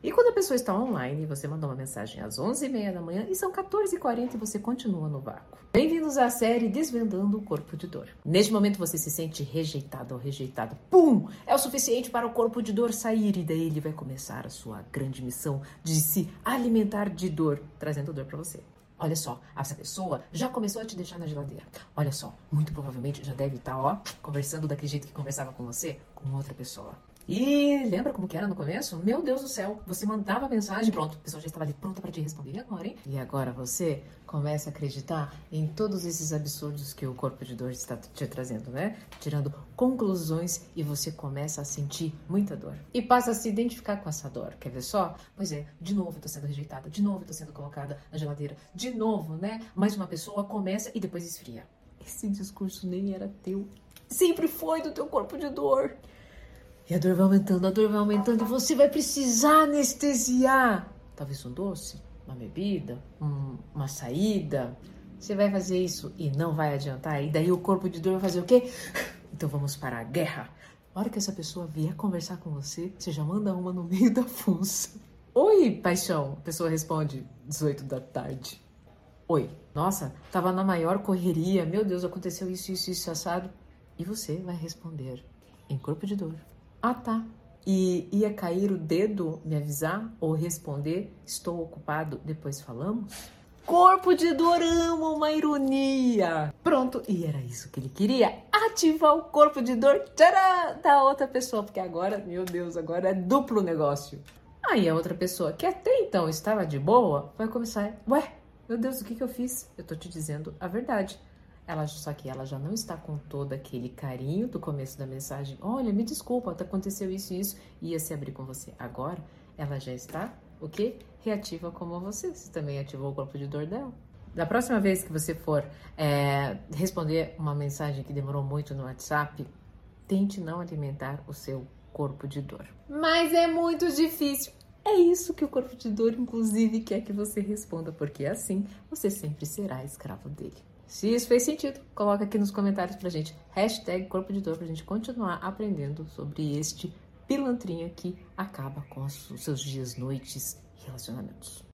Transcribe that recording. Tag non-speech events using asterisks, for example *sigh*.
E quando a pessoa está online, você mandou uma mensagem às 11h30 da manhã e são 14h40 e você continua no vácuo. Bem-vindos à série Desvendando o Corpo de Dor. Neste momento você se sente rejeitado ou rejeitado. Pum! É o suficiente para o corpo de dor sair e daí ele vai começar a sua grande missão de se alimentar de dor, trazendo dor para você. Olha só, essa pessoa já começou a te deixar na geladeira. Olha só, muito provavelmente já deve estar, ó, conversando daquele jeito que conversava com você, com outra pessoa. E lembra como que era no começo? Meu Deus do céu, você mandava mensagem, pronto, a pessoa já estava ali pronta para te responder. E agora, hein? E agora você começa a acreditar em todos esses absurdos que o corpo de dor está te trazendo, né? Tirando conclusões e você começa a sentir muita dor. E passa a se identificar com essa dor. Quer ver só? Pois é, de novo eu tô sendo rejeitada, de novo eu tô sendo colocada na geladeira, de novo, né? Mais uma pessoa começa e depois esfria. Esse discurso nem era teu. Sempre foi do teu corpo de dor. E a dor vai aumentando, a dor vai aumentando e você vai precisar anestesiar. Talvez um doce, uma bebida, um, uma saída. Você vai fazer isso e não vai adiantar. E daí o corpo de dor vai fazer o quê? *laughs* Então vamos para a guerra. A hora que essa pessoa vier conversar com você, você já manda uma no meio da fuça. Oi, paixão. A pessoa responde 18 da tarde. Oi. Nossa, tava na maior correria. Meu Deus, aconteceu isso, isso, isso, assado. E você vai responder em corpo de dor. Ah, tá. E ia cair o dedo me avisar ou responder: Estou ocupado, depois falamos? Corpo de Dorama, uma ironia. Pronto, e era isso que ele queria: ativar o corpo de dor tcharam, da outra pessoa, porque agora, meu Deus, agora é duplo negócio. Aí a outra pessoa, que até então estava de boa, vai começar: Ué, meu Deus, o que, que eu fiz? Eu tô te dizendo a verdade. Ela, só que ela já não está com todo aquele carinho do começo da mensagem. Olha, me desculpa, aconteceu isso e isso, ia se abrir com você. Agora, ela já está, o quê? Reativa como você. Você também ativou o corpo de dor dela. Da próxima vez que você for é, responder uma mensagem que demorou muito no WhatsApp, tente não alimentar o seu corpo de dor. Mas é muito difícil. É isso que o corpo de dor, inclusive, quer que você responda, porque assim você sempre será escravo dele. Se isso fez sentido, coloca aqui nos comentários pra gente. Hashtag corpo de dor pra gente continuar aprendendo sobre este pilantrinha que acaba com os seus dias, noites e relacionamentos.